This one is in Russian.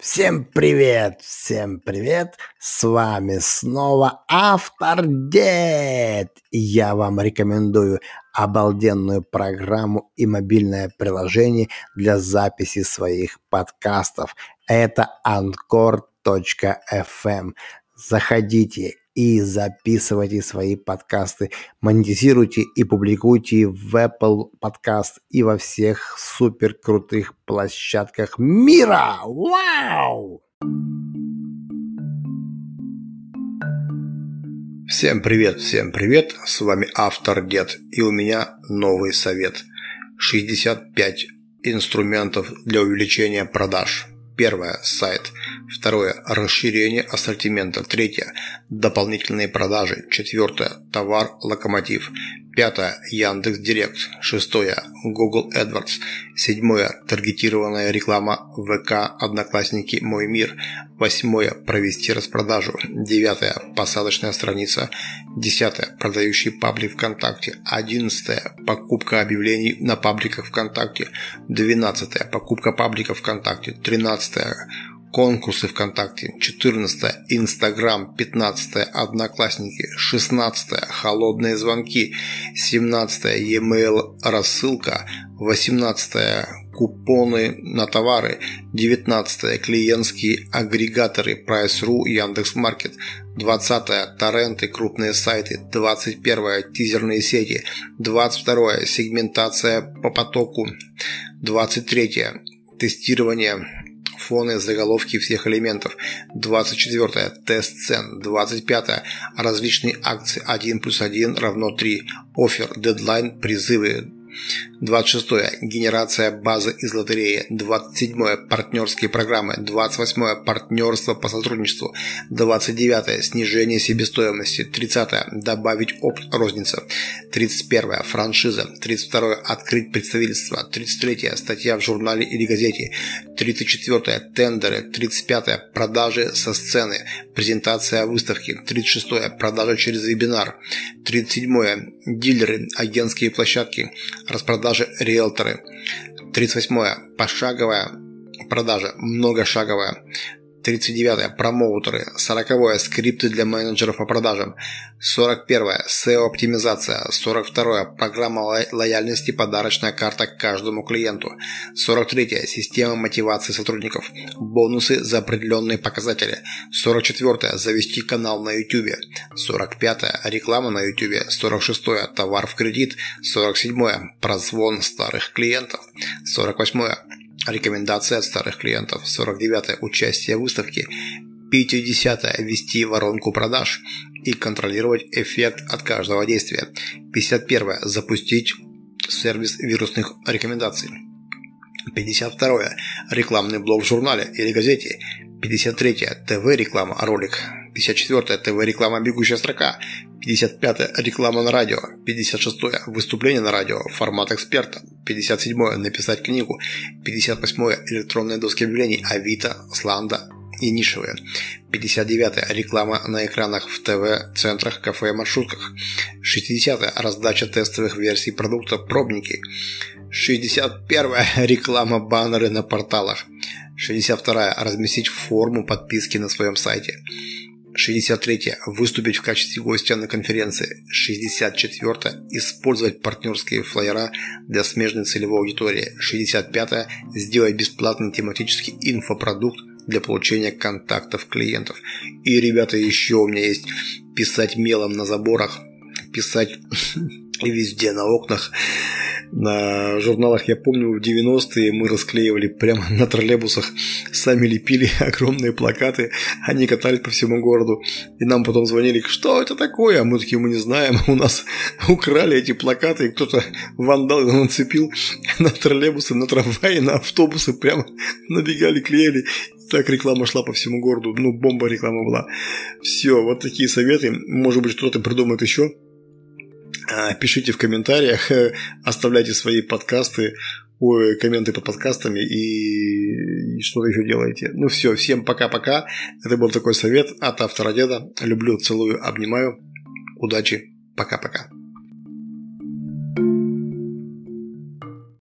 Всем привет, всем привет, с вами снова Автор Дед. Я вам рекомендую обалденную программу и мобильное приложение для записи своих подкастов. Это Anchor.fm. Заходите и записывайте свои подкасты, монетизируйте и публикуйте в Apple Podcast и во всех супер крутых площадках мира. Вау! Всем привет, всем привет, с вами автор Дед и у меня новый совет. 65 инструментов для увеличения продаж. Первое – сайт. Второе – расширение ассортимента. Третье – дополнительные продажи. Четвертое – товар локомотив. Пятое – Яндекс Директ. Шестое – Google AdWords. Седьмое – таргетированная реклама ВК, Одноклассники, Мой Мир. Восьмое – провести распродажу. Девятое – посадочная страница. Десятое – продающий паблик ВКонтакте. Одиннадцатое – покупка объявлений на пабликах ВКонтакте. Двенадцатое – покупка паблика ВКонтакте. Тринадцатое Конкурсы ВКонтакте. 14. Инстаграм. 15. Одноклассники. 16. Холодные звонки. 17. E-mail рассылка. 18. Купоны на товары. 19. Клиентские агрегаторы. Price.ru, Яндекс.Маркет. 20. Торренты, крупные сайты. 21. Тизерные сети. 22. Сегментация по потоку. 23. Тестирование фоны, заголовки всех элементов. 24. Тест цен. 25. Различные акции 1 плюс 1 равно 3. Офер, дедлайн, призывы. 26. Генерация базы из лотереи. 27. Партнерские программы. 28. Партнерство по сотрудничеству. 29. Снижение себестоимости. 30. Добавить опт розница. 31. Франшиза. 32. Открыть представительство. 33. Статья в журнале или газете. 34. Тендеры. 35. Продажи со сцены. Презентация выставки. 36. Продажа через вебинар. 37. Дилеры. Агентские площадки. Распродажи риэлторы. 38. Пошаговая продажа. Многошаговая. 39. Промоутеры. 40. Скрипты для менеджеров по продажам. 41. SEO-оптимизация. 42. Программа лояльности подарочная карта каждому клиенту. 43. Система мотивации сотрудников. Бонусы за определенные показатели. 44. Завести канал на YouTube. 45. Реклама на YouTube. 46. Товар в кредит. 47. Прозвон старых клиентов. 48. Рекомендации от старых клиентов. 49. Участие в выставке. 50. Ввести воронку продаж и контролировать эффект от каждого действия. 51. Запустить сервис вирусных рекомендаций. 52. Рекламный блог в журнале или газете. 53. ТВ-реклама, ролик. 54. ТВ-реклама «Бегущая строка». 55. Реклама на радио. 56. Выступление на радио. Формат эксперта. 57. Написать книгу. 58. Электронные доски объявлений. Авито, Сланда и нишевые. 59. Реклама на экранах в ТВ, центрах, кафе и маршрутках. 60. Раздача тестовых версий продукта «Пробники». 61. Реклама баннеры на порталах. 62. Разместить форму подписки на своем сайте. 63. Выступить в качестве гостя на конференции. 64. Использовать партнерские флайера для смежной целевой аудитории. 65. Сделать бесплатный тематический инфопродукт для получения контактов клиентов. И, ребята, еще у меня есть писать мелом на заборах, писать везде на окнах на журналах, я помню, в 90-е мы расклеивали прямо на троллейбусах, сами лепили огромные плакаты, они катались по всему городу, и нам потом звонили, что это такое, а мы такие, мы не знаем, у нас украли эти плакаты, и кто-то вандал нацепил на троллейбусы, на трамваи, на автобусы, прямо набегали, клеили, так реклама шла по всему городу. Ну, бомба реклама была. Все, вот такие советы. Может быть, что-то придумает еще. А, пишите в комментариях, оставляйте свои подкасты, ой, комменты под подкастами и что-то еще делаете. Ну все, всем пока-пока. Это был такой совет от автора деда. Люблю, целую, обнимаю. Удачи. Пока-пока.